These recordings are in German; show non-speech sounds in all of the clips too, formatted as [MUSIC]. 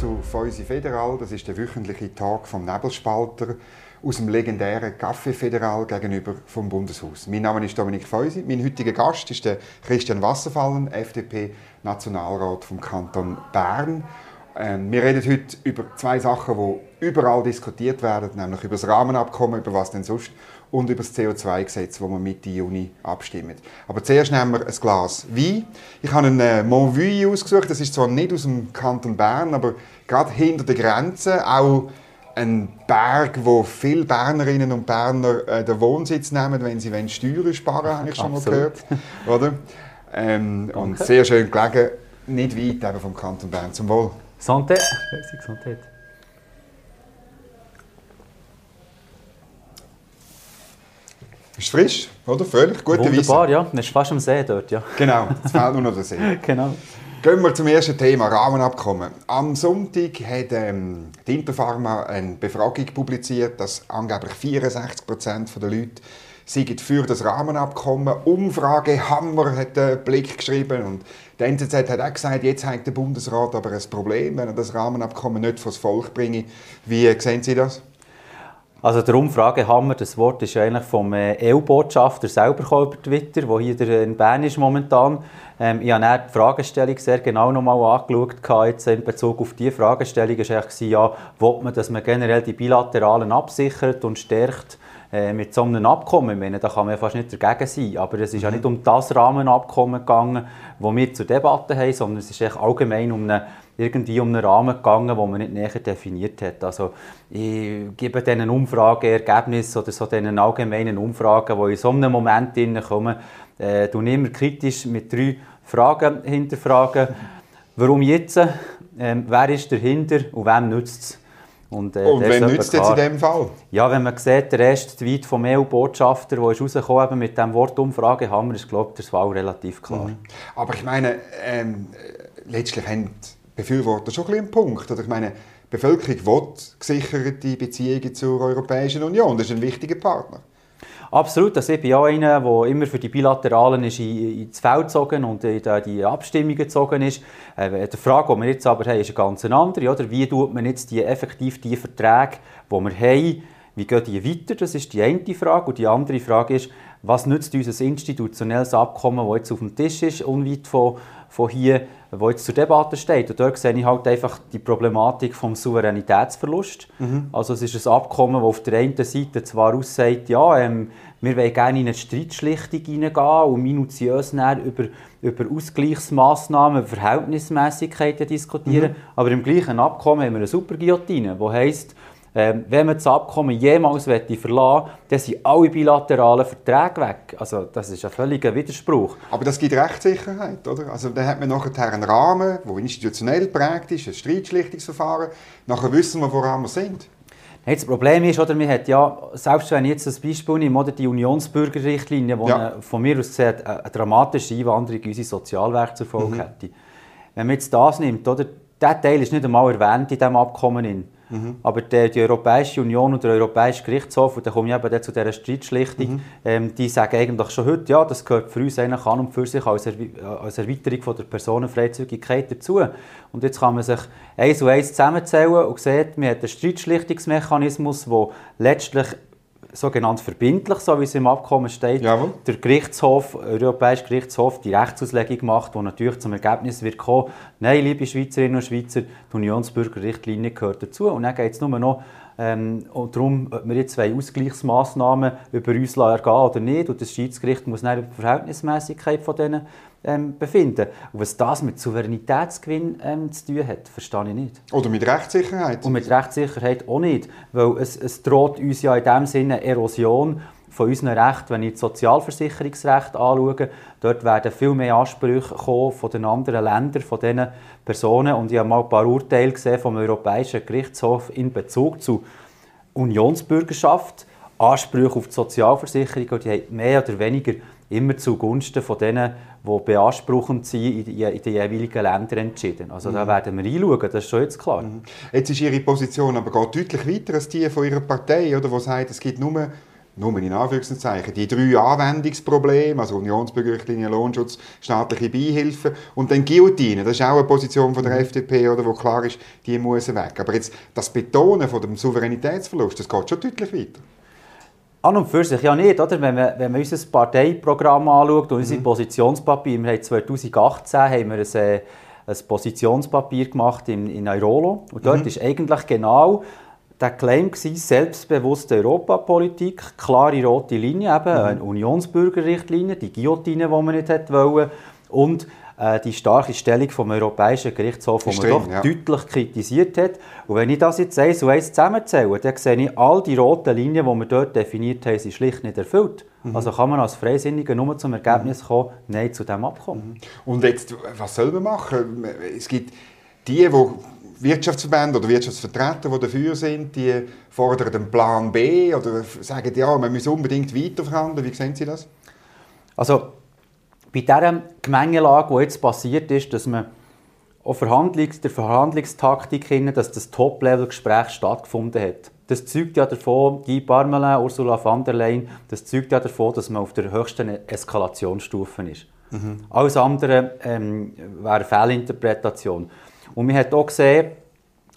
zu Feusi Federal. Das ist der wöchentliche Tag vom Nebelspalter aus dem legendären Café Federal gegenüber vom Bundeshaus. Mein Name ist Dominik Feusi. Mein heutiger Gast ist der Christian Wasserfallen, FDP-Nationalrat vom Kanton Bern. Ähm, wir reden heute über zwei Sachen, die überall diskutiert werden, nämlich über das Rahmenabkommen, über was denn sonst, und über das CO2-Gesetz, wo wir Mitte Juni abstimmen. Aber zuerst nehmen wir ein Glas Wein. Ich habe einen äh, Montvue ausgesucht. Das ist zwar nicht aus dem Kanton Bern, aber gerade hinter der Grenze auch ein Berg, wo viele Bernerinnen und Berner äh, den Wohnsitz nehmen, wenn sie Steuern sparen, wollen, habe ich schon mal gehört. Oder? Ähm, und sehr schön gelegen, nicht weit eben vom Kanton Bern. Zum Wohl. Santé. Santé. Ist frisch, oder? Völlig gute Wunderbar, Weise. ja. Man ist fast am See dort, ja. Genau, [LAUGHS] es fehlt nur noch der See. genau. Gehen wir zum ersten Thema, Rahmenabkommen. Am Sonntag hat ähm, die Interpharma eine Befragung publiziert, dass angeblich 64 Prozent der Leute sind für das Rahmenabkommen. Umfrage Hammer hat den Blick geschrieben und der NZZ hat auch gesagt, jetzt hat der Bundesrat aber ein Problem, wenn er das Rahmenabkommen nicht vors Volk bringe. Wie sehen Sie das? Also der Umfragehammer, das Wort ist eigentlich vom äh, EU-Botschafter selber über Twitter, wo hier in Bern ist momentan. Ähm, ich habe die Fragestellung sehr genau nochmal angeschaut, jetzt in Bezug auf diese Fragestellung. war eigentlich, ja, will man, dass man generell die Bilateralen absichert und stärkt äh, mit so einem Abkommen. Ich meine, da kann man ja fast nicht dagegen sein. Aber es ist ja mhm. nicht um das Rahmenabkommen gegangen, das wir zur Debatte haben, sondern es ist allgemein um eine irgendwie um einen Rahmen gegangen, den man nicht näher definiert hat. Also ich gebe diesen Umfrageergebnissen oder so diesen allgemeinen Umfragen, die in so einem Moment kommen, äh, immer kritisch mit drei Fragen hinterfragen. Warum jetzt? Ähm, wer ist dahinter und wem nützt es? Und, äh, und wem nützt es in diesem Fall? Ja, wenn man sieht, der erste Tweet vom EU-Botschafter, der ist rausgekommen mit dem Wort Umfrage, haben wir, ist, glaube ich, das war relativ klar. Mhm. Aber ich meine, ähm, letztlich haben Befürworter schon ein bisschen einen Punkt. Oder ich meine, die Bevölkerung will gesicherte Beziehungen zur Europäischen Union. Das ist ein wichtiger Partner. Absolut, also ich bin auch einer, der immer für die Bilateralen ist ins Feld gezogen und in die Abstimmungen gezogen ist. Äh, die Frage, die wir jetzt aber haben, ist eine ganz andere. Oder? Wie tut man jetzt die, effektiv die Verträge, die wir haben, wie gehen die weiter? Das ist die eine Frage. Und die andere Frage ist, was nützt unser institutionelles Abkommen, das jetzt auf dem Tisch ist, unweit von, von hier, wo jetzt zur Debatte steht. Und dort sehe ich halt einfach die Problematik vom Souveränitätsverlust. Mhm. Also es ist ein Abkommen, das auf der einen Seite zwar aussagt, ja, ähm, wir wollen gerne in eine Streitschlichtung hineingehen und minutiös über, über Ausgleichsmaßnahmen, Verhältnismäßigkeiten diskutieren, mhm. aber im gleichen Abkommen haben wir eine Superguillotine, die heisst, ähm, wenn man das Abkommen jemals verlassen möchte, dann sind alle bilateralen Verträge weg. Also das ist ein völliger Widerspruch. Aber das gibt Rechtssicherheit, oder? Also dann hat man nachher einen Rahmen, der institutionell prägt ist, ein Streitschlichtungsverfahren. Nachher wissen wir, woran wir sind. das Problem ist, oder, man hat ja, selbst wenn ich jetzt das Beispiel nehme, oder die Unionsbürgerrichtlinie, die ja. von mir aus gesehen eine dramatische Einwanderung in unsere Sozialwerke zur Folge mhm. hätte. Wenn man jetzt das nimmt, oder, dieser Teil ist nicht einmal erwähnt in diesem Abkommen. Mhm. Aber die, die, Europäische Union und der Europäische Gerichtshof, und da komme ich eben zu dieser Streitschlichtung, mhm. ähm, die sagen eigentlich schon heute, ja, das gehört für uns eigentlich an und für sich als, er als Erweiterung von der Personenfreizügigkeit dazu. Und jetzt kann man sich eins und eins zusammenzählen und sieht, man hat einen Streitschlichtungsmechanismus, der letztlich sogenannt verbindlich, so wie es im Abkommen steht, Jawohl. der Gerichtshof, Europäische Gerichtshof die Rechtsauslegung macht, die natürlich zum Ergebnis wird kommen, nein, liebe Schweizerinnen und Schweizer, die Unionsbürgerrichtlinie gehört dazu. Und dann geht es nur noch ähm, darum, ob wir jetzt zwei Ausgleichsmaßnahmen über uns ergehen oder nicht. Und das Schiedsgericht muss dann über die Verhältnismäßigkeit von denen ähm, befinden. Und was das mit Souveränitätsgewinn ähm, zu tun hat, verstehe ich nicht. Oder mit Rechtssicherheit. Und mit Rechtssicherheit auch nicht, weil es, es droht uns ja in dem Sinne Erosion von unseren Rechten, wenn ich das Sozialversicherungsrecht anschaue, dort werden viel mehr Ansprüche kommen von den anderen Ländern, von diesen Personen. Und ich habe mal ein paar Urteile gesehen vom Europäischen Gerichtshof in Bezug zu Unionsbürgerschaft, Ansprüche auf die Sozialversicherung, die haben mehr oder weniger immer zugunsten von denen, die beanspruchend sind, in den jeweiligen Ländern entschieden. Also mhm. da werden wir einschauen, das ist schon jetzt klar. Mhm. Jetzt ist Ihre Position aber geht deutlich weiter als die von Ihrer Partei, oder, die sagt, es gibt nur nur in Anführungszeichen, die drei Anwendungsprobleme, also Unionsbürgerrichtlinie, Lohnschutz, staatliche Beihilfen und dann Guillotine, das ist auch eine Position von der mhm. FDP, oder, wo klar ist, die muss weg. Aber jetzt das Betonen von dem Souveränitätsverlust, das geht schon deutlich weiter. An und für sich ja nicht, oder? Wenn, man, wenn man unser Parteiprogramm anschaut und mhm. Positionspapier, wir haben 2018 haben wir ein, äh, ein Positionspapier gemacht in, in Airolo und dort mhm. ist eigentlich genau der Claim war selbstbewusste Europapolitik, klare rote Linie, eben, mhm. eine Unionsbürgerrichtlinie, die Guillotine, die man nicht wollte, und die starke Stellung vom Europäischen Gerichtshof, die man doch ja. deutlich kritisiert hat. Und wenn ich das jetzt eins und eins zusammenzähle, dann sehe ich, all die roten Linien, die wir dort definiert haben, sind schlicht nicht erfüllt. Mhm. Also kann man als Freisinniger nur zum Ergebnis kommen, Nein zu diesem Abkommen. Mhm. Und jetzt, was soll man machen? Es gibt die, die Wirtschaftsverbände oder Wirtschaftsvertreter, die dafür sind, die fordern einen Plan B oder sagen, ja, man muss unbedingt weiterverhandeln. Wie sehen Sie das? Also, bei dieser Gemengelage, die jetzt passiert ist, dass man auch Verhandlungs der Verhandlungstaktik hin, dass das Top-Level-Gespräch stattgefunden hat. Das zeugt ja davon, Guy Parmelin, Ursula von der Leyen, das zeugt ja davon, dass man auf der höchsten Eskalationsstufe ist. Mhm. Alles andere ähm, wäre eine Fehlinterpretation. Und man hat auch gesehen,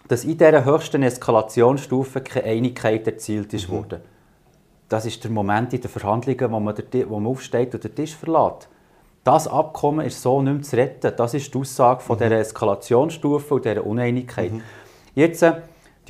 dass in dieser höchsten Eskalationsstufe keine Einigkeit erzielt ist mhm. wurde. Das ist der Moment in den Verhandlungen, wo man, der, wo man aufsteht und den Tisch verlässt. Das Abkommen ist so nicht mehr zu retten. Das ist die Aussage von mhm. dieser Eskalationsstufe und dieser Uneinigkeit. Mhm. Jetzt äh,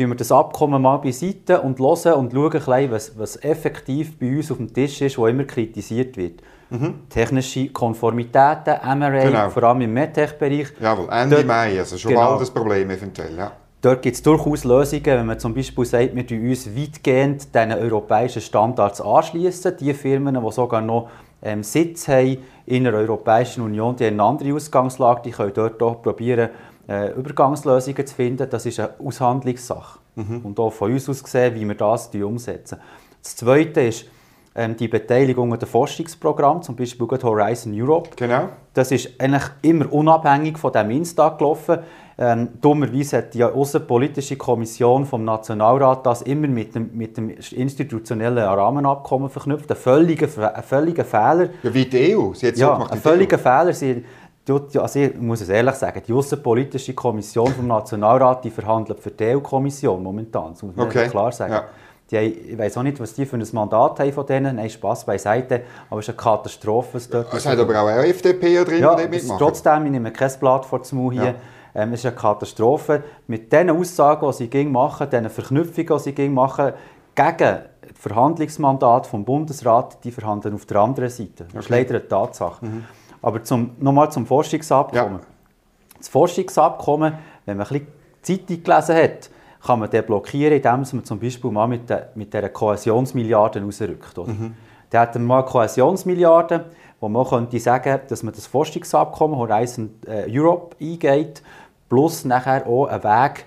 wir das Abkommen mal beiseite und hören und schauen, bisschen, was, was effektiv bei uns auf dem Tisch ist, was immer kritisiert wird. Mhm. Technische Konformitäten, MRA, genau. vor allem im MedTech-Bereich. Jawohl, Ende Mai, also schon genau. bald das Problem eventuell. Ja. Dort gibt es durchaus Lösungen, wenn man zum Beispiel sagt, wir uns weitgehend diesen europäischen Standards anschließen. Die Firmen, die sogar noch ähm, Sitz haben in der Europäischen Union, die haben eine andere Ausgangslage, die können dort auch probieren, äh, Übergangslösungen zu finden. Das ist eine Aushandlungssache. Mhm. Und auch von uns aus gesehen, wie wir das umsetzen. Das Zweite ist, ähm, die Beteiligung an den Forschungsprogrammen, zum Beispiel Horizon Europe. Genau. Das ist eigentlich immer unabhängig von dem Instag gelaufen. Ähm, dummerweise hat die Außenpolitische Kommission vom Nationalrat das immer mit dem, mit dem institutionellen Rahmenabkommen verknüpft. Ein völliger, ein völliger Fehler. Ja, wie die EU. Sie hat ja, ein völliger EU. Fehler. Sie, also ich muss es ehrlich sagen, die Außenpolitische Kommission vom Nationalrat die verhandelt für die EU-Kommission momentan. Das muss man okay. klar sagen. Ja. Die, ich weiß auch nicht, was die für ein Mandat haben von denen. Nein, Spass beiseite. Aber es ist eine Katastrophe. Es, dort es hat aber auch eine FDP drin, ja, die mitmachen. Trotzdem, ich nehme kein Blatt vor Mund hier. Ja. Ähm, es ist eine Katastrophe. Mit den Aussagen, die sie machen, den Verknüpfungen, die sie machen, gegen das Verhandlungsmandat vom Bundesrat, die verhandeln auf der anderen Seite. Das ist leider eine Tatsache. Mhm. Aber zum, nochmal zum Forschungsabkommen. Ja. Das Forschungsabkommen, wenn man ein bisschen Zeitung gelesen hat, kann man den blockieren, indem man zum Beispiel mal mit, der, mit dieser Kohäsionsmilliarde rausrückt. Oder? Mhm. Da hat man mal Kohäsionsmilliarden, wo man könnte sagen, dass man das Forschungsabkommen Horizon äh, Europe eingeht, plus nachher auch einen Weg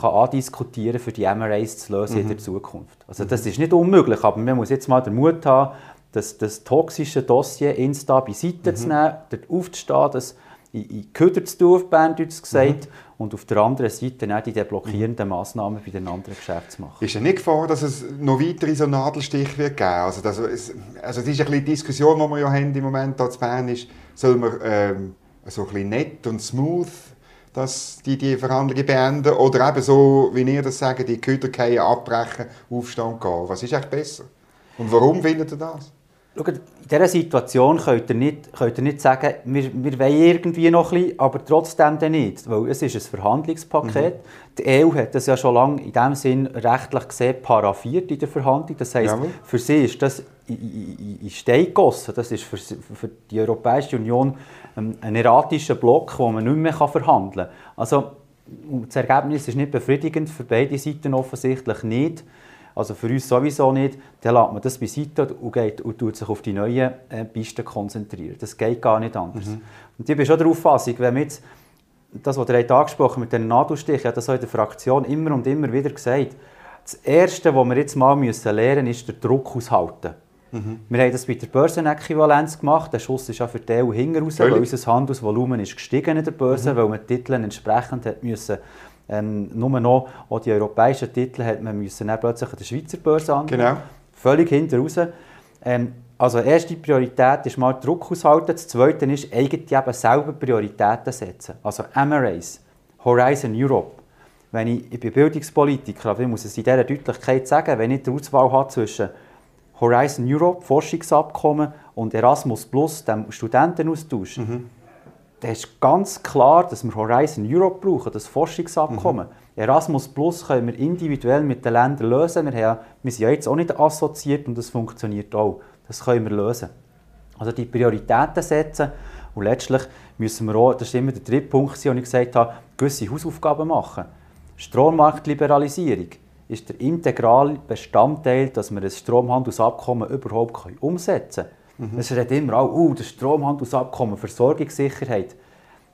kann andiskutieren für die MRAs zu lösen mhm. in der Zukunft. Also das ist nicht unmöglich, aber man muss jetzt mal den Mut haben, das, das toxische Dossier Insta beiseite mhm. zu nehmen, dort aufzustehen, das in, Köder zu tun, auf Berndeutsch gesagt, mhm. und auf der anderen Seite auch die blockierenden Massnahmen bei den anderen machen. Ist ja nicht Gefahr, dass es noch weitere so Nadelstiche wird geben? Also, das, es, also es ist eine Diskussion, die wir ja haben im Moment hier in Bern, ist, soll man ähm, so ein bisschen nett und smooth dass die die Verhandlungen beenden oder eben so, wie ihr das sagt, die Köder abbrechen, aufstehen gehen. Was ist eigentlich besser? Und warum findet ihr das? Schau, in dieser Situation könnt ihr nicht, könnt ihr nicht sagen, wir, wir wollen irgendwie noch ein bisschen, aber trotzdem dann nicht. Weil es ist ein Verhandlungspaket. Mhm. Die EU hat das ja schon lange in dem Sinn rechtlich gesehen paraffiert in der Verhandlung. Das heisst, ja. für sie ist das in, in Stein gegossen. Das ist für, für die Europäische Union ein erratischer Block, wo man nicht mehr verhandeln kann. Also, das Ergebnis ist nicht befriedigend, für beide Seiten offensichtlich nicht also für uns sowieso nicht, dann lässt man das beiseite und, geht, und tut sich auf die neuen äh, Pisten konzentrieren. Das geht gar nicht anders. Mhm. Und ich bin schon der Auffassung, wenn wir jetzt, das, was ihr angesprochen mit den Nadelstichen, ja, das in der Fraktion immer und immer wieder gesagt, das Erste, was wir jetzt mal müssen lernen müssen, ist der Druck aushalten. Mhm. Wir haben das bei der Börsenäquivalenz gemacht. Der Schuss ist ja für die EU hinten raus, weil unser Handelsvolumen ist gestiegen in der Börse, mhm. weil man die Titel entsprechend hat müssen ähm, nur noch auch die europäischen Titel hat man müssen dann plötzlich an der Schweizer Börse angeben. Genau. völlig hinten raus. Ähm, also erste Priorität ist mal Druck aushalten, das zweite ist eigentlich eben selber Prioritäten setzen. Also MRAs, Horizon Europe. Wenn ich, ich bin Bildungspolitiker, aber ich muss es in dieser Deutlichkeit sagen, wenn ich die Auswahl habe zwischen Horizon Europe, Forschungsabkommen und Erasmus Plus, dem Studentenaustausch, mhm. Dann ist ganz klar, dass wir Horizon Europe brauchen, das Forschungsabkommen. Mhm. Erasmus Plus können wir individuell mit den Ländern lösen. Wir, haben, wir sind ja jetzt auch nicht assoziiert und das funktioniert auch. Das können wir lösen. Also die Prioritäten setzen und letztlich müssen wir auch, das ist immer der dritte Punkt, den ich gesagt habe, gewisse Hausaufgaben machen. Strommarktliberalisierung ist der integrale Bestandteil, dass wir ein Stromhandelsabkommen überhaupt umsetzen können. Mhm. Es redet immer auch, uh, das Stromhandelsabkommen, Versorgungssicherheit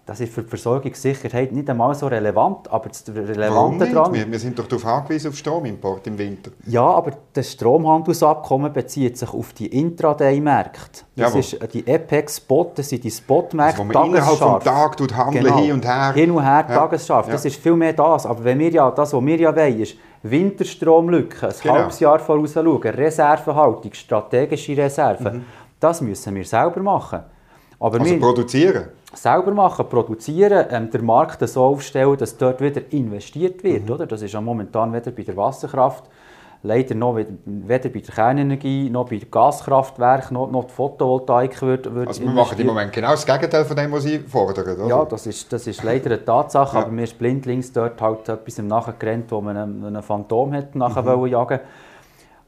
das ist für die Versorgungssicherheit nicht einmal so relevant, aber das Relevante daran... Wir, wir, sind doch darauf angewiesen, auf Stromimport im Winter. Ja, aber das Stromhandelsabkommen bezieht sich auf die Intraday-Märkte. Das Jawohl. ist die EPEC-Spot, das sind die Spot-Märkte, also, man innerhalb des Tages tut handeln, genau. hin und her. Hin und her, ja. tagesscharf. Das ja. ist viel mehr das. Aber wenn wir ja, das, was wir ja wollen, ist Winterstromlücke, ein genau. halbes Jahr voraus schauen, Reservehaltung, strategische Reserven. Mhm. Das müssen wir selber machen. Aber also wir, produzieren? selber machen, produzieren, ähm, den Markt so aufstellen, dass dort wieder investiert wird. Mhm. Oder? Das ist ja momentan weder bei der Wasserkraft, leider noch weder bei der Kernenergie, noch bei Gaskraftwerken, noch, noch die Photovoltaik wird, wird Also wir machen im Moment genau das Gegenteil von dem, was Sie fordern, oder? Ja, das ist, das ist leider eine Tatsache, ja. aber mir ist blindlings dort halt etwas im nachgerannt, wo man einen, einen Phantom hat nachher mhm. jagen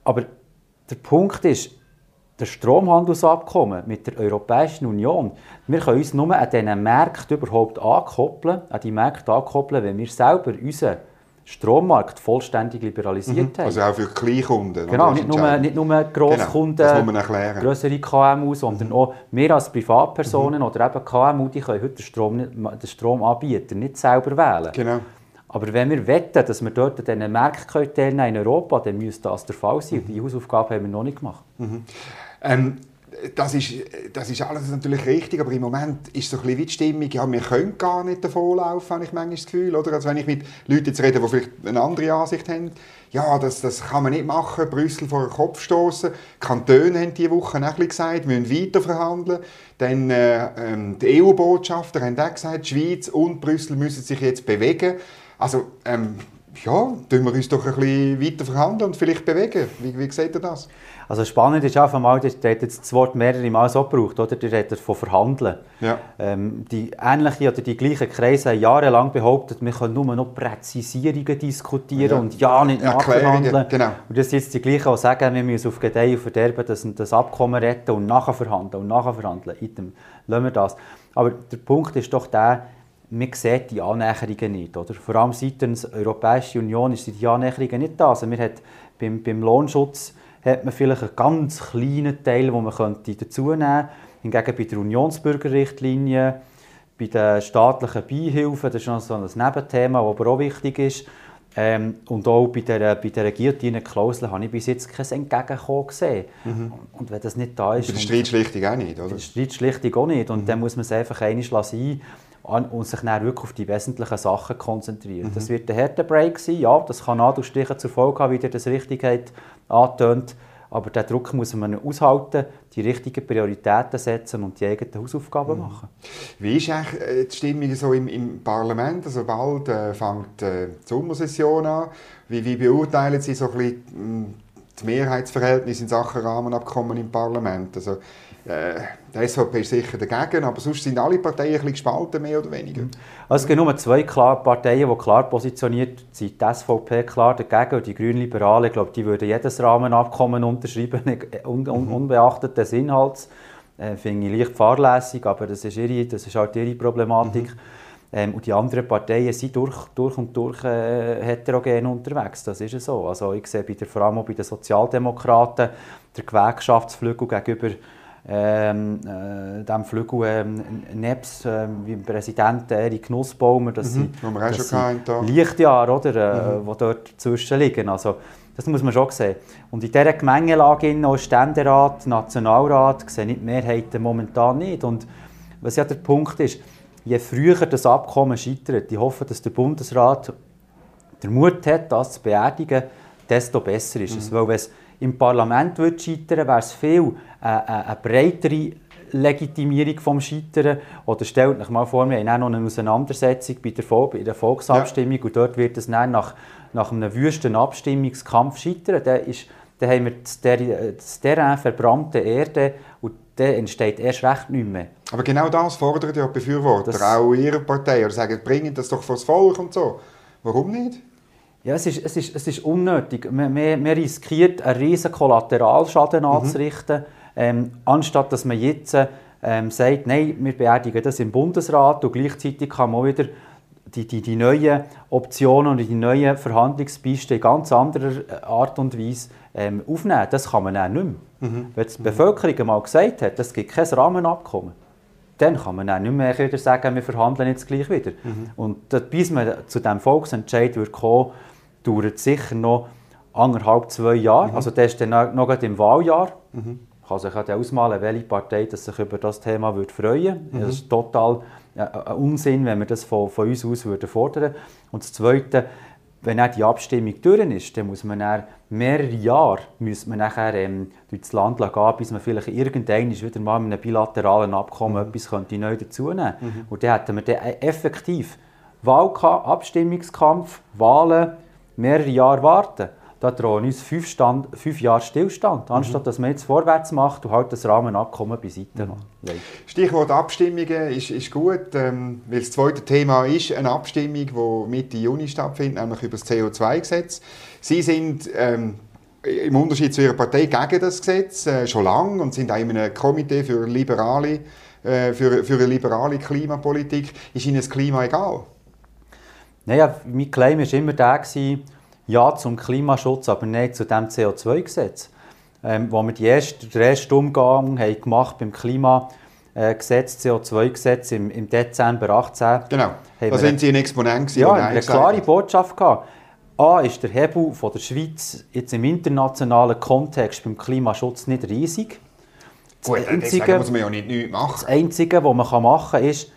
Aber der Punkt ist, das Stromhandelsabkommen mit der Europäischen Union, wir können uns nur an diesen Märkten überhaupt ankoppeln, an die Märkte ankoppeln, wenn wir selber unseren Strommarkt vollständig liberalisiert mhm. haben. Also auch für Kleinkunden. Genau, nicht nur, nicht nur Grosskunden, genau, größere KMU, sondern mhm. auch wir als Privatpersonen mhm. oder eben KMU, die können heute den, Strom, den Stromanbieter nicht selber wählen. Genau. Aber wenn wir wetten, dass wir dort an diesen Märkten teilnehmen in Europa, dann müsste das der Fall sein. Mhm. Die Hausaufgabe haben wir noch nicht gemacht. Ähm, das ist, das ist alles natürlich richtig, aber im Moment ist so ein bisschen wie die Stimmung, ja, wir können gar nicht davonlaufen, habe ich manchmal das Gefühl. Oder? Also wenn ich mit Leuten jetzt rede, die vielleicht eine andere Ansicht haben, ja, das, das kann man nicht machen, Brüssel vor den Kopf stoßen. Kantone haben diese Woche auch gesagt, wir müssen weiter verhandeln. Dann äh, ähm, die EU-Botschafter haben auch gesagt, die Schweiz und Brüssel müssen sich jetzt bewegen. Also, ähm, ja, tun wir uns doch ein bisschen weiter verhandeln und vielleicht bewegen. Wie, wie seht ihr das? Also spannend ist auch einmal, der hat jetzt das Wort mehrere Mal so gebraucht, oder? Der redet von Verhandeln. Ja. Ähm, die ähnliche oder die gleichen Kreise haben jahrelang behauptet, wir können nur noch Präzisierungen diskutieren ja. und ja nicht nachverhandeln. Genau. Und das sind jetzt die gleichen, die sagen, wir müssen auf Gedeih und Verderben das, das Abkommen retten und nachher verhandeln und nachher verhandeln. Item. Lassen wir das. Aber der Punkt ist doch der, man sieht die Annäherungen nicht. Oder? Vor allem seitens der Europäischen Union ist die Annäherungen nicht da. Also wir hat beim, beim Lohnschutz hat man vielleicht einen ganz kleinen Teil, den man könnte dazu nehmen könnte. Hingegen bei der Unionsbürgerrichtlinie, bei den staatlichen Beihilfen, das ist noch so ein Nebenthema, das aber auch wichtig ist. Ähm, und auch bei der, bei der Guillotine-Klausel habe ich bis jetzt kein Entgegenkommen gesehen. Mhm. Und wenn das nicht da ist... Bei der Streitschlichtung auch nicht, oder? Bei der Streitschlichtung auch nicht. Und mhm. dann muss man es einfach einmal sein und sich dann wirklich auf die wesentlichen Sachen konzentrieren. Mhm. Das wird ein harter Break sein, ja, das kann Nadelstiche zur Folge haben, wie ihr das richtig angetönt aber diesen Druck muss man aushalten, die richtigen Prioritäten setzen und die eigenen Hausaufgaben mhm. machen. Wie ist eigentlich äh, die Stimmung so im, im Parlament? Also bald äh, fängt äh, die Sommersession an. Wie, wie beurteilen Sie so ein bisschen hm, das Mehrheitsverhältnis in Sachen Rahmenabkommen im Parlament? Also, äh, die SVP ist sicher dagegen, aber sonst sind alle Parteien ein bisschen gespalten, mehr oder weniger. Also es gibt nur zwei Parteien, die klar positioniert sind. Die SVP klar dagegen und die Grünliberalen, ich glaube, die würden jedes Rahmenabkommen unterschreiben, [LAUGHS] un un mhm. unbeachtet des Inhalts. Äh, Finde ich leicht fahrlässig, aber das ist, ihre, das ist halt ihre Problematik. Mhm. Ähm, und die anderen Parteien sind durch, durch und durch äh, heterogen unterwegs. Das ist so. Also ich sehe bei der, vor allem auch bei den Sozialdemokraten der Gewerkschaftsflügel gegenüber ähm, äh, dem Flügel ähm, nebst äh, wie Präsident Erik Nussbaumer, das mhm, sind, das sind Lichtjahre, oder, äh, mhm. dort dazwischen liegen. Also, das muss man schon sehen. Und in dieser Gemengelage, auch Ständerat, Nationalrat, sehen die Mehrheiten momentan nicht. Und was ja der Punkt ist, je früher das Abkommen scheitert, ich hoffe, dass der Bundesrat den Mut hat, das zu beerdigen, desto besser ist es. Mhm. Weil wenn es im Parlament würde scheitern, wäre es viel äh, äh, eine breitere Legitimierung vom Scheitern. Oder stellt euch mal vor, wir haben auch noch eine Auseinandersetzung bei der, Vol bei der Volksabstimmung ja. und dort wird es dann nach, nach einem wüsten Abstimmungskampf scheitern. Dann, ist, dann haben wir das, das Terrain verbrannte Erde und dann entsteht erst recht nicht mehr. Aber genau das fordern ja die Befürworter, das, auch ihrer Partei, oder sagen, bringen das doch vor das Volk und so. Warum nicht? Ja, es ist, es ist, es ist unnötig. Man, man, man riskiert, einen riesen Kollateralschaden mhm. anzurichten, ähm, anstatt dass man jetzt ähm, sagt, nein, wir beerdigen das im Bundesrat und gleichzeitig kann man wieder die, die, die neuen Optionen und die neuen Verhandlungspisten in ganz anderer äh, Art und Weise ähm, aufnehmen. Das kann man auch nicht mehr. Mhm. Wenn die Bevölkerung einmal gesagt hat, es gibt kein Rahmenabkommen, dann kann man auch nicht mehr wieder sagen, wir verhandeln jetzt gleich wieder. Mhm. Und bis man zu diesem Volksentscheid wird kommen, dauert sicher noch anderthalb, zwei Jahre. Mhm. Also das ist dann noch im Wahljahr. Mhm. Man kann sich auch ausmalen, welche Partei das sich über das Thema würde freuen würde. Mhm. Das ist total äh, ein Unsinn, wenn wir das von, von uns aus würden fordern Und das Zweite, wenn die Abstimmung durch ist, dann muss man dann mehrere Jahre müsste man nachher, ähm, durch das Land gehen, bis man vielleicht irgendwann wieder mal mit einem bilateralen Abkommen mhm. etwas könnte neu dazunehmen könnte. Mhm. Und dann hätten wir dann effektiv Wahlkampf, Abstimmungskampf, Wahlen, mehrere Jahre warten, da drohen uns fünf, Stand, fünf Jahre Stillstand, anstatt mhm. dass man jetzt vorwärts macht und halt das Rahmenabkommen beiseite mhm. Stichwort Abstimmungen ist, ist gut, ähm, weil das zweite Thema ist eine Abstimmung, die Mitte Juni stattfindet, nämlich über das CO2-Gesetz. Sie sind ähm, im Unterschied zu Ihrer Partei gegen das Gesetz äh, schon lange und sind auch in einem Komitee für, liberale, äh, für, für eine liberale Klimapolitik. Ist Ihnen das Klima egal? Naja, mein Claim war immer der, ja zum Klimaschutz, aber nicht zu dem CO2-Gesetz. Ähm, wo wir die erste, den ersten Umgang haben gemacht beim Klimagesetz, CO2-Gesetz im, im Dezember 2018. Genau, da sind Sie ein Exponent Ja, eine klare Botschaft gehabt. A ist der Hebel von der Schweiz jetzt im internationalen Kontext beim Klimaschutz nicht riesig. Das Gut, Einzige, muss man ja nicht machen. Das Einzige, was man machen kann, ist,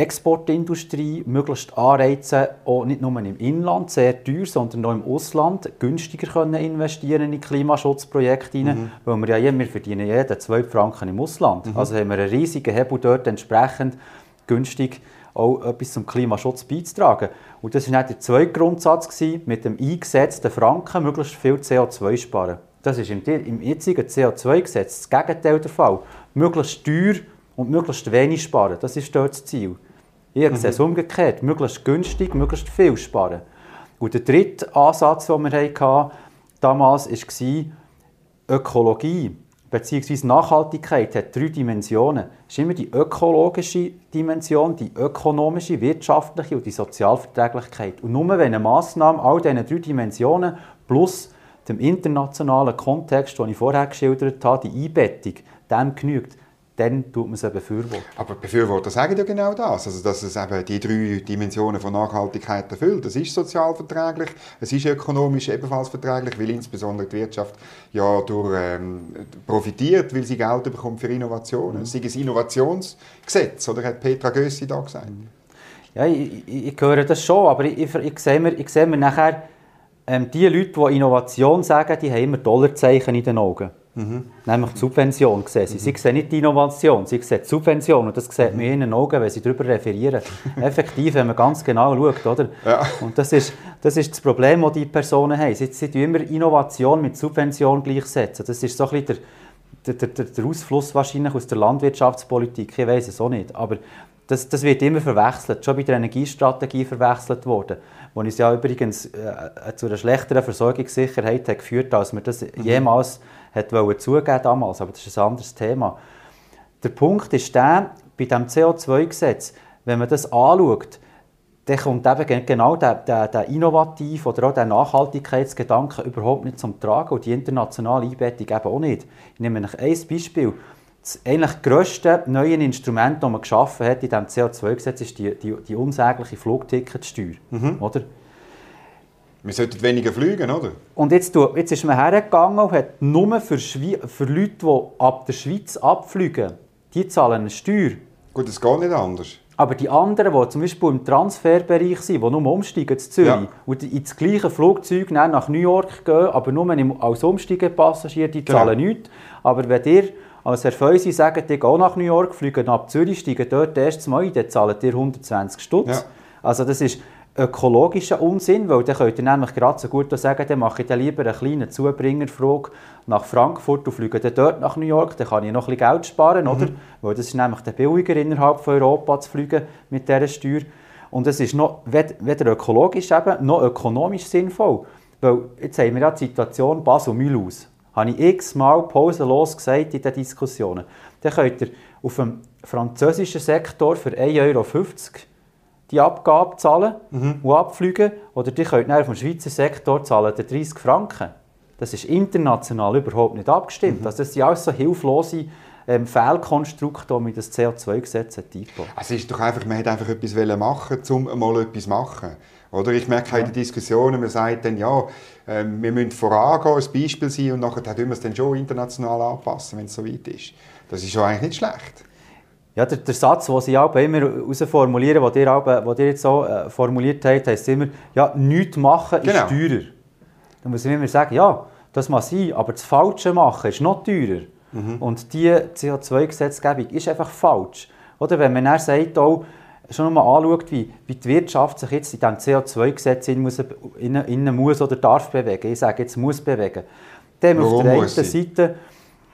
Exportindustrie möglichst anreizen, auch nicht nur im Inland sehr teuer, sondern auch im Ausland günstiger können investieren in Klimaschutzprojekte mhm. weil wir ja immer verdienen jeden 12 Franken im Ausland. Mhm. Also haben wir einen riesigen Hebel dort entsprechend günstig auch etwas zum Klimaschutz beizutragen. Und das war der zweite Grundsatz, gewesen, mit dem eingesetzten Franken möglichst viel CO2 sparen. Das ist im, im jetzigen CO2-Gesetz das Gegenteil der Fall. Möglichst teuer und möglichst wenig sparen. Das ist dort das Ziel. Ich mhm. sehe es umgekehrt. Möglichst günstig, möglichst viel sparen. Und der dritte Ansatz, den wir hatten, damals war Ökologie bzw. Nachhaltigkeit hat drei Dimensionen. Es ist immer die ökologische Dimension, die ökonomische, wirtschaftliche und die Sozialverträglichkeit. Und nur wenn eine Massnahme all diese drei Dimensionen plus dem internationalen Kontext, den ich vorher geschildert habe, die Einbettung, dem genügt, dann tut man es befürworten. Aber Befürworter sagen ja genau das, also dass es eben die drei Dimensionen von Nachhaltigkeit erfüllt. Es ist sozial verträglich, es ist ökonomisch ebenfalls verträglich, weil insbesondere die Wirtschaft ja durch, ähm, profitiert, weil sie Geld bekommt für Innovationen. Mhm. Es ist ein Innovationsgesetz, oder hat Petra Gössi da gesagt? Ja, ich, ich, ich höre das schon, aber ich, ich, ich sehe mir, ich sehe mir nachher, ähm, die Leute, die Innovation sagen, die haben immer Dollarzeichen in den Augen. Mhm. Nämlich die Subvention sehen sie. Mhm. Sie sehen nicht die Innovation, sie sehen die Subvention. Und das sieht man in ihren Augen, wenn sie darüber referieren. [LAUGHS] Effektiv, wenn man ganz genau schaut. Oder? Ja. Und das ist, das ist das Problem, das die Personen haben. Sie, sie immer Innovation mit Subvention gleichsetzen. Das ist so ein bisschen der, der, der, der Ausfluss wahrscheinlich aus der Landwirtschaftspolitik. Ich weiß es auch nicht. Aber das, das wird immer verwechselt. Schon bei der Energiestrategie verwechselt worden wo uns ja übrigens äh, zu einer schlechteren Versorgungssicherheit hat geführt als wir das mhm. jemals hat zugeben damals. Aber das ist ein anderes Thema. Der Punkt ist der, bei dem CO2-Gesetz, wenn man das anschaut, dann kommt eben genau der, der, der innovative oder auch der Nachhaltigkeitsgedanke überhaupt nicht zum Tragen und die internationale Einbettung eben auch nicht. Ich nehme ein Beispiel. Das eigentlich grösste neue Instrument, das man geschaffen hat in diesem CO2-Gesetz, ist die, die, die unsägliche Flugticketsteuer. Mhm. Oder? Wir sollten weniger fliegen, oder? Und jetzt, jetzt ist man hergegangen und hat nur für, für Leute, die ab der Schweiz abfliegen, die zahlen eine Steuer Gut, es geht nicht anders. Aber die anderen, die zum Beispiel im Transferbereich sind, die nur umsteigen zu Zürich ja. und ins gleiche Flugzeug nach New York gehen, aber nur als Umsteigepassagier, die zahlen nichts. Aber wenn ihr als Herr Feusi sagt, ich gehe nach New York, fliegen ab Zürich, steigen dort erst mal ein, dann zahlen ihr 120 Stutz. Ja. Also das ist ökologischer Unsinn, weil dann könnt ihr nämlich gerade so gut sagen, dann mache ich dann lieber eine kleine Zubringerfrage nach Frankfurt und fliege dann dort nach New York, dann kann ich noch ein bisschen Geld sparen, mhm. oder? Weil das ist nämlich der billiger innerhalb von Europa zu fliegen mit dieser Steuer. Und es ist noch, weder ökologisch eben, noch ökonomisch sinnvoll. Weil jetzt haben wir ja die Situation Basel-Mühlhaus. Habe ich x-mal pausenlos gesagt in den Diskussionen. Dann könnt ihr auf dem französischen Sektor für 1,50 Euro die Abgabe zahlen mhm. und abfliegen. Oder die könnt dem Schweizer Sektor zahlen 30 Franken. Das ist international überhaupt nicht abgestimmt. Mhm. Also das sind alles so hilflose ähm, Fehlkonstrukte, die mit das CO2-Gesetz eingebaut Also es ist doch einfach, man hätte einfach etwas machen um mal etwas zu machen. Oder ich merke ja. in den Diskussionen, man sagt dann, ja, äh, wir müssen vorangehen, ein Beispiel sein und nachher tun wir es dann schon international anpassen, wenn es so weit ist. Das ist schon eigentlich nicht schlecht. Ja, der, der Satz, den sie auch immer herausformulieren, den ihr, auch, den ihr jetzt so äh, formuliert habt, heisst immer, ja, nichts machen genau. ist teurer. Da muss ich immer sagen, ja, das mag sein, aber das Falsche machen ist noch teurer. Mhm. Und diese CO2-Gesetzgebung ist einfach falsch. Oder wenn man dann sagt, auch, schon mal anschaut, wie, wie die Wirtschaft sich jetzt in diesem CO2-Gesetz innen muss, innen, innen muss oder darf bewegen, ich sage jetzt muss bewegen, dann auf der einen Seite,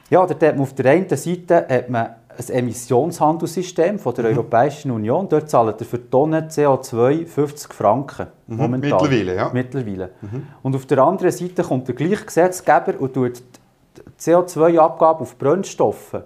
ja, oder auf der einen Seite hat man ein Emissionshandelssystem von der mhm. Europäischen Union. Dort zahlt er für die Tonne CO2 50 Franken. Mhm. Momentan. Mittlerweile, ja. Mittlerweile. Mhm. Und auf der anderen Seite kommt der gleiche Gesetzgeber und tut die CO2-Abgabe auf Brennstoffe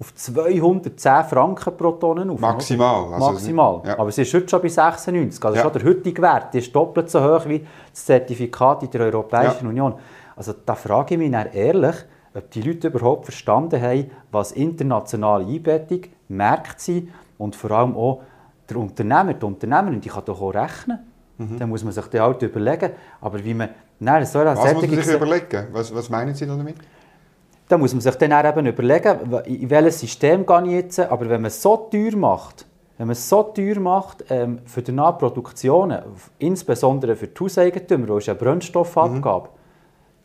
auf 210 Franken pro Tonne auf. Maximal. Also Maximal. Ja. Aber es ist heute schon bei 96. Also ja. schon der heutige Wert ist doppelt so hoch wie das Zertifikat in der Europäischen ja. Union. Also da frage ich mich ehrlich, ob die Leute überhaupt verstanden haben, was internationale Einbettung, Märkte sind und vor allem auch der Unternehmer, die Unternehmerin, die kann doch auch rechnen. Mhm. Dann muss man sich dann halt überlegen, aber wie man... Nein, so was muss man sich überlegen? Was, was meinen Sie damit? Da muss man sich dann eben überlegen, in welches System gehe ich jetzt, aber wenn man es so teuer macht, wenn man es so teuer macht ähm, für die Produktionen, insbesondere für die Hauseigentümer, wo es eine Brennstoffabgabe, mhm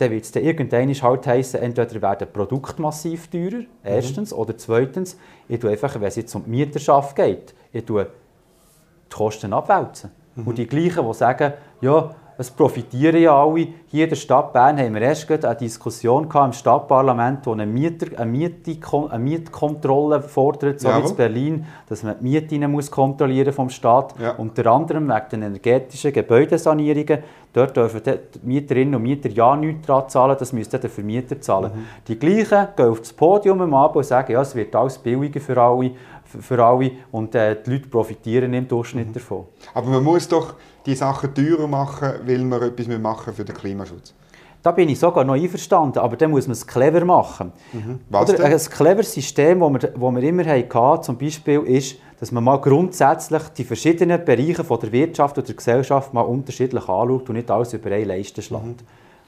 dann wird es dann irgendwann halt heissen, entweder werden Produkte massiv teurer, erstens, mhm. oder zweitens, ich tue einfach, wenn es jetzt um die Mieterschaft geht, ich tue die Kosten abwälzen. Mhm. Und die gleichen, die sagen, ja, es profitieren ja alle. Hier in der Stadt Bern haben wir erst eine Diskussion im Stadtparlament, wo eine, Mieter, eine, Miete, eine Mietkontrolle fordert, so wie in Berlin, dass man die Mieten muss kontrollieren vom Staat. Ja. Unter anderem wegen den energetischen Gebäudesanierungen. Dort dürfen die Mieterinnen und Mieter ja nichts dran zahlen, das müsste der Vermieter zahlen. Mhm. Die gleichen gehen auf das Podium am Abend und sagen, ja, es wird alles billiger für alle, für alle und äh, die Leute profitieren im Durchschnitt mhm. davon. Aber man muss doch die Sachen teurer machen, weil wir etwas machen für den Klimaschutz. Da bin ich sogar noch einverstanden, aber dann muss man es clever machen. Mhm. Was Oder ein cleveres System, das wir, wir immer hatten, zum Beispiel, ist, dass man mal grundsätzlich die verschiedenen Bereiche von der Wirtschaft oder der Gesellschaft mal unterschiedlich anschaut und nicht alles über eine Leiste schlägt. Mhm.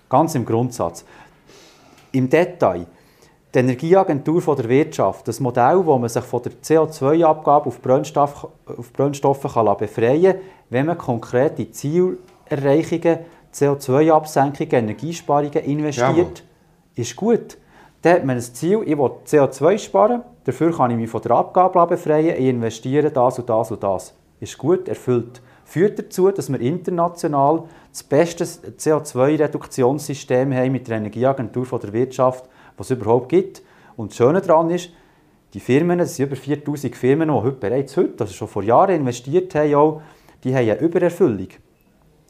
Ganz im Grundsatz. Im Detail die Energieagentur von der Wirtschaft, das Modell, wo man sich von der CO2-Abgabe auf, Brennstoff, auf Brennstoffe kann befreien kann, wenn man konkrete Zielerreichungen, CO2-Absenkungen, Energiesparungen investiert, Jawohl. ist gut. Dann hat man ein Ziel, ich will CO2 sparen, dafür kann ich mich von der Abgabe befreien, ich investiere das und das und das. Ist gut, erfüllt. Führt dazu, dass wir international das beste CO2-Reduktionssystem haben mit der Energieagentur von der Wirtschaft, was es überhaupt gibt. Und das Schöne daran ist, die Firmen, es sind über 4000 Firmen, die heute bereits heute, also schon vor Jahren investiert haben, auch, die haben eine Übererfüllung.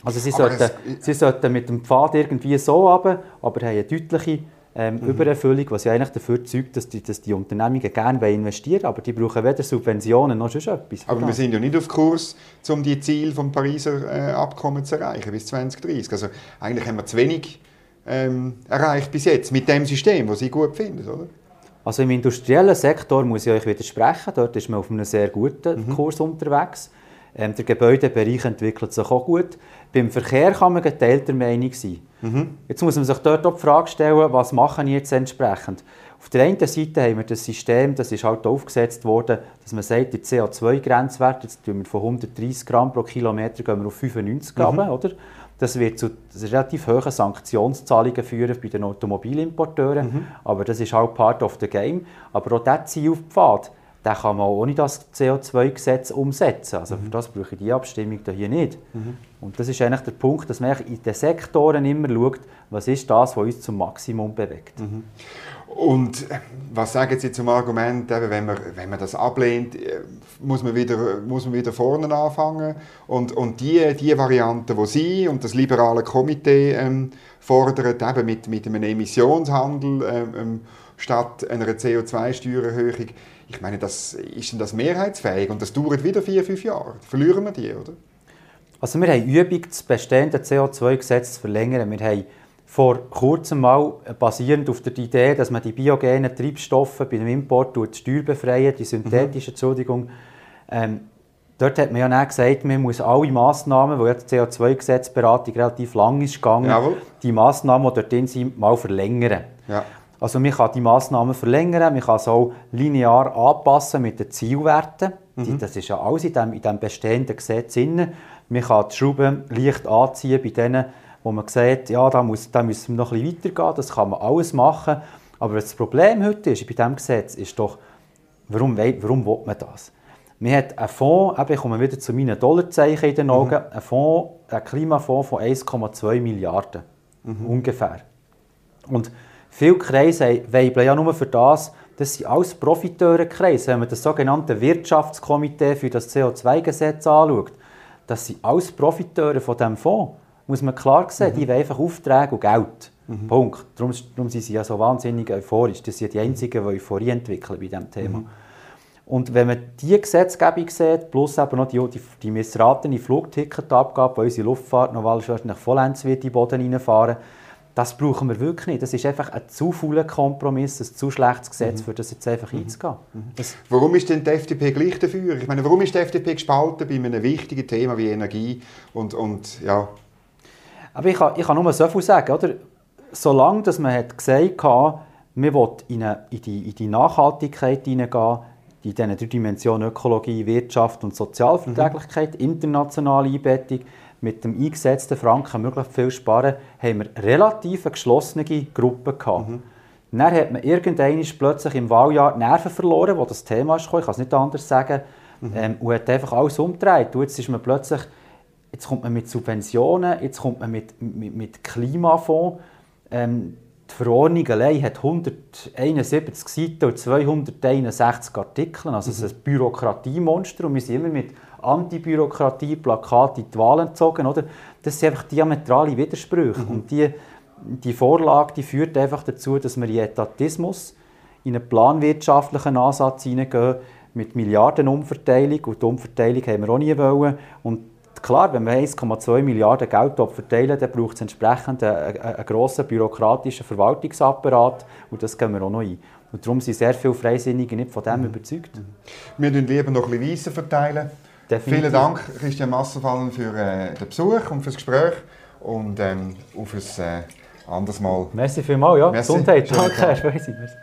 Also sie sollten, es, sie sollten mit dem Pfad irgendwie so runter, aber haben eine deutliche ähm, mhm. Übererfüllung, was ja eigentlich dafür zeugt, dass die, dass die Unternehmungen gerne investieren wollen, aber die brauchen weder Subventionen noch sonst etwas. Aber wir sind ja nicht auf Kurs, um die Ziele des Pariser äh, Abkommens zu erreichen bis 2030. Also eigentlich haben wir zu wenig ähm, erreicht bis jetzt mit dem System, das Sie gut finden, oder? Also im industriellen Sektor muss ich euch widersprechen, dort ist man auf einem sehr guten mhm. Kurs unterwegs. Ähm, der Gebäudebereich entwickelt sich auch gut. Beim Verkehr kann man geteilter Meinung sein. Mhm. Jetzt muss man sich dort auch die Frage stellen, was machen ich jetzt entsprechend? Auf der einen Seite haben wir das System, das ist halt aufgesetzt worden, dass man sagt, der CO2-Grenzwert, jetzt tun wir von 130 Gramm pro Kilometer gehen wir auf 95 Gramm, mhm. oder? Das wird zu relativ hohen Sanktionszahlungen führen bei den Automobilimporteuren, mhm. aber das ist halt part of the game. Aber auch dieser Zielpfad, den kann man ohne das CO2-Gesetz umsetzen. Also für das brauche ich die Abstimmung hier nicht. Mhm. Und das ist eigentlich der Punkt, dass man in den Sektoren immer schaut, was ist das, was uns zum Maximum bewegt. Mhm. Und was sagen Sie zum Argument, wenn, man, wenn man das ablehnt, äh, muss man wieder, muss man wieder vorne anfangen? Und, und die, die Variante, die Sie und das liberale Komitee ähm, fordern, eben mit, mit einem Emissionshandel ähm, ähm statt einer CO2-Steuererhöhung, ich meine, das, ist denn das mehrheitsfähig? Und das dauert wieder vier, fünf Jahre. Verlieren wir die, oder? Also wir haben Übung, das bestehende CO2-Gesetz zu verlängern. Wir haben vor kurzem mal, äh, basierend auf der Idee, dass man die biogenen Treibstoffe bei dem Import steuerbefreien, die synthetischen, mhm. Entschuldigung, ähm, Dort hat man ja dann gesagt, man muss alle Massnahmen, wo ja die CO2-Gesetzberatung relativ lang ist gegangen, Jawohl. die Massnahmen, die dort drin sind, mal verlängern. Ja. Also man kann die Massnahmen verlängern, man kann es auch linear anpassen mit den Zielwerten. Mhm. Das ist ja alles in dem, in dem bestehenden Gesetz drin. Man kann die Schrauben leicht anziehen bei denen, wo man sieht, ja, da, muss, da müssen wir noch ein bisschen weitergehen, das kann man alles machen. Aber das Problem heute ist, bei diesem Gesetz ist doch, warum, warum will man das? Man hat einen Fonds, ich komme wieder zu meinen Dollarzeichen in den Augen, mhm. einen, Fonds, einen Klimafonds von 1,2 Milliarden mhm. ungefähr. Und Viele Kreise weibeln ja nur für das, dass sie alles Profiteurenkreise, wenn man das sogenannte Wirtschaftskomitee für das CO2-Gesetz anschaut, dass sie alles Profiteure von diesem Fonds, muss man klar sehen, mhm. die wollen einfach Aufträge und Geld. Mhm. Punkt. Darum, darum sind sie ja so wahnsinnig euphorisch. Das sind die Einzigen, die Euphorie entwickeln bei diesem Thema. Mhm. Und wenn man diese Gesetzgebung sieht, plus eben noch die, die, die missratene Flugticketabgabe, wo unsere Luftfahrt noch wahrscheinlich vollends wird in den Boden reinfahren, das brauchen wir wirklich nicht. Das ist einfach ein zu fauler Kompromiss, ein zu schlechtes Gesetz, mhm. für das jetzt einfach mhm. einzugehen. Mhm. Warum ist denn die FDP gleich dafür? Ich meine, warum ist die FDP gespalten bei einem wichtigen Thema wie Energie und, und ja? Aber ich kann, ich kann nur so viel sagen, oder? Solange dass man hat gesagt hat, man will in, eine, in, die, in die Nachhaltigkeit hineingehen, in diese drei Dimensionen Ökologie, Wirtschaft und Sozialverträglichkeit, mhm. internationale Einbettung, mit dem eingesetzten Franken möglichst viel sparen, haben wir relativ geschlossene Gruppen gehabt. Mhm. Dann hat man irgendwann plötzlich im Wahljahr die Nerven verloren, wo das Thema ist, ich kann es nicht anders sagen, mhm. ähm, und hat einfach alles umgedreht. Und jetzt ist man plötzlich, jetzt kommt man mit Subventionen, jetzt kommt man mit, mit, mit Klimafonds. Ähm, die Verordnung allein hat 171 Seiten und 261 Artikel. Also es ist ein Bürokratiemonster und wir sind immer mit Antibürokratie-Plakate in die Wahl entzogen. Oder? Das sind einfach diametrale Widersprüche. Mhm. Und die, die Vorlage die führt einfach dazu, dass wir in Etatismus, in einen planwirtschaftlichen Ansatz hineingehen, mit Milliardenumverteilung. Und die Umverteilung haben wir auch nie wollen. Und klar, wenn wir 1,2 Milliarden Geld verteilen, dann braucht es entsprechend einen, einen grossen bürokratischen Verwaltungsapparat. Und das gehen wir auch noch ein. Und darum sind sehr viele Freisinnige nicht von dem mhm. überzeugt. Wir verteilen lieber noch ein bisschen verteilen. Definitiv. Vielen Dank, Christian Massenfallen, für äh, den Besuch und für das Gespräch und ähm, auf ein äh, anderes Mal. Merci vielmals, ja. Merci. Gesundheit. Danke, [LAUGHS] Merci.